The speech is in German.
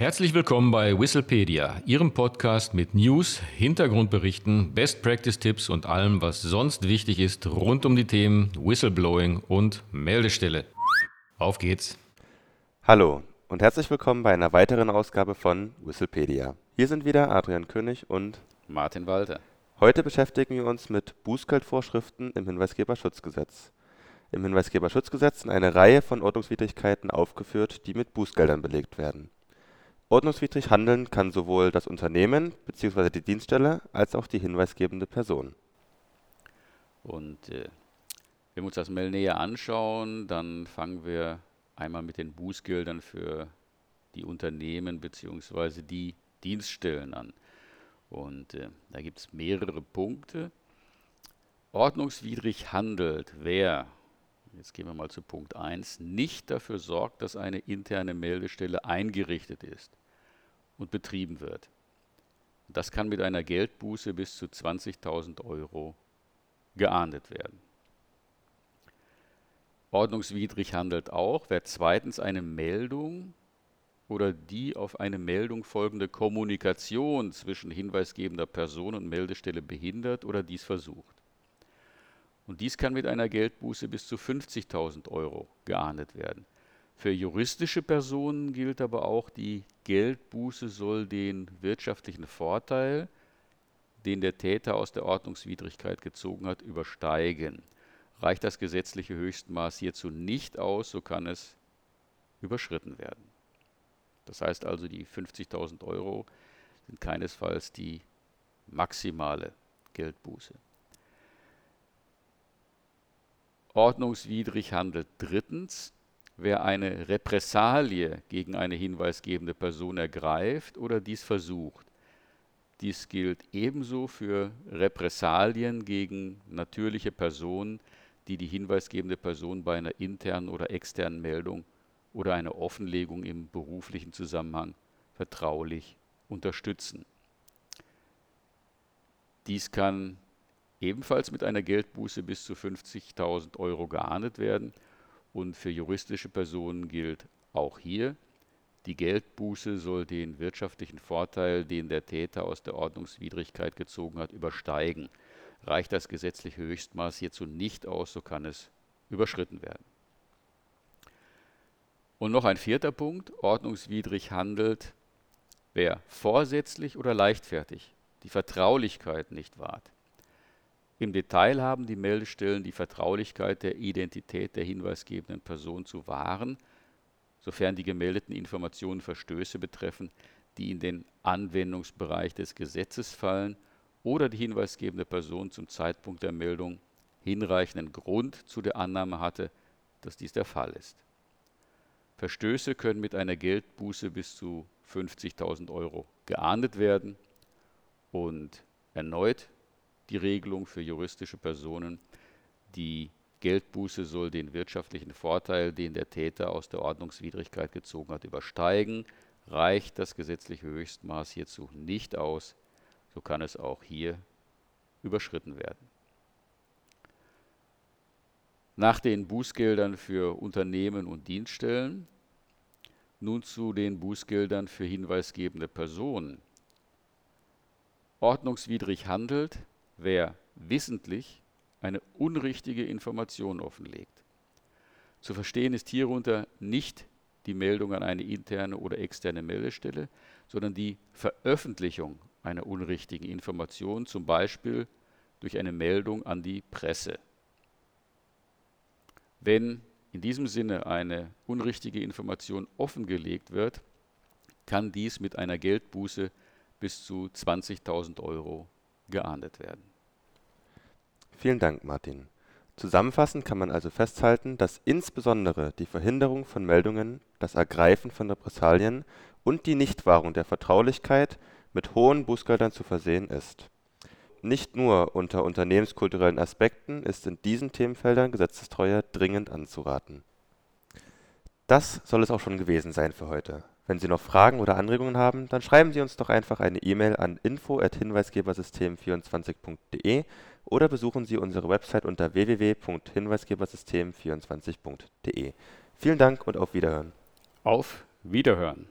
Herzlich willkommen bei Whistlepedia, Ihrem Podcast mit News, Hintergrundberichten, Best Practice Tipps und allem, was sonst wichtig ist rund um die Themen Whistleblowing und Meldestelle. Auf geht's. Hallo und herzlich willkommen bei einer weiteren Ausgabe von Whistlepedia. Hier sind wieder Adrian König und Martin Walter. Heute beschäftigen wir uns mit Bußgeldvorschriften im Hinweisgeberschutzgesetz. Im Hinweisgeberschutzgesetz sind eine Reihe von Ordnungswidrigkeiten aufgeführt, die mit Bußgeldern belegt werden. Ordnungswidrig handeln kann sowohl das Unternehmen bzw. die Dienststelle als auch die hinweisgebende Person. Und äh, wenn wir uns das mal näher anschauen, dann fangen wir einmal mit den Bußgeldern für die Unternehmen bzw. die Dienststellen an. Und äh, da gibt es mehrere Punkte. Ordnungswidrig handelt, wer, jetzt gehen wir mal zu Punkt 1, nicht dafür sorgt, dass eine interne Meldestelle eingerichtet ist und betrieben wird. Das kann mit einer Geldbuße bis zu 20.000 Euro geahndet werden. Ordnungswidrig handelt auch, wer zweitens eine Meldung oder die auf eine Meldung folgende Kommunikation zwischen hinweisgebender Person und Meldestelle behindert oder dies versucht. Und dies kann mit einer Geldbuße bis zu 50.000 Euro geahndet werden. Für juristische Personen gilt aber auch, die Geldbuße soll den wirtschaftlichen Vorteil, den der Täter aus der Ordnungswidrigkeit gezogen hat, übersteigen. Reicht das gesetzliche Höchstmaß hierzu nicht aus, so kann es überschritten werden. Das heißt also, die 50.000 Euro sind keinesfalls die maximale Geldbuße. Ordnungswidrig handelt drittens, wer eine Repressalie gegen eine hinweisgebende Person ergreift oder dies versucht. Dies gilt ebenso für Repressalien gegen natürliche Personen, die die hinweisgebende Person bei einer internen oder externen Meldung oder einer Offenlegung im beruflichen Zusammenhang vertraulich unterstützen. Dies kann ebenfalls mit einer Geldbuße bis zu 50.000 Euro geahndet werden und für juristische Personen gilt auch hier, die Geldbuße soll den wirtschaftlichen Vorteil, den der Täter aus der Ordnungswidrigkeit gezogen hat, übersteigen. Reicht das gesetzliche Höchstmaß hierzu nicht aus, so kann es überschritten werden. Und noch ein vierter Punkt, ordnungswidrig handelt, wer vorsätzlich oder leichtfertig die Vertraulichkeit nicht wahrt. Im Detail haben die Meldestellen die Vertraulichkeit der Identität der hinweisgebenden Person zu wahren, sofern die gemeldeten Informationen Verstöße betreffen, die in den Anwendungsbereich des Gesetzes fallen oder die hinweisgebende Person zum Zeitpunkt der Meldung hinreichenden Grund zu der Annahme hatte, dass dies der Fall ist. Verstöße können mit einer Geldbuße bis zu 50.000 Euro geahndet werden und erneut die Regelung für juristische Personen. Die Geldbuße soll den wirtschaftlichen Vorteil, den der Täter aus der Ordnungswidrigkeit gezogen hat, übersteigen. Reicht das gesetzliche Höchstmaß hierzu nicht aus, so kann es auch hier überschritten werden. Nach den Bußgeldern für Unternehmen und Dienststellen nun zu den Bußgeldern für hinweisgebende Personen. Ordnungswidrig handelt, wer wissentlich eine unrichtige Information offenlegt. Zu verstehen ist hierunter nicht die Meldung an eine interne oder externe Meldestelle, sondern die Veröffentlichung einer unrichtigen Information, zum Beispiel durch eine Meldung an die Presse. Wenn in diesem Sinne eine unrichtige Information offengelegt wird, kann dies mit einer Geldbuße bis zu 20.000 Euro geahndet werden. Vielen Dank, Martin. Zusammenfassend kann man also festhalten, dass insbesondere die Verhinderung von Meldungen, das Ergreifen von Repressalien und die Nichtwahrung der Vertraulichkeit mit hohen Bußgeldern zu versehen ist. Nicht nur unter unternehmenskulturellen Aspekten ist in diesen Themenfeldern Gesetzestreue dringend anzuraten. Das soll es auch schon gewesen sein für heute. Wenn Sie noch Fragen oder Anregungen haben, dann schreiben Sie uns doch einfach eine E-Mail an info@hinweisgebersystem24.de oder besuchen Sie unsere Website unter www.hinweisgebersystem24.de. Vielen Dank und auf Wiederhören. Auf Wiederhören.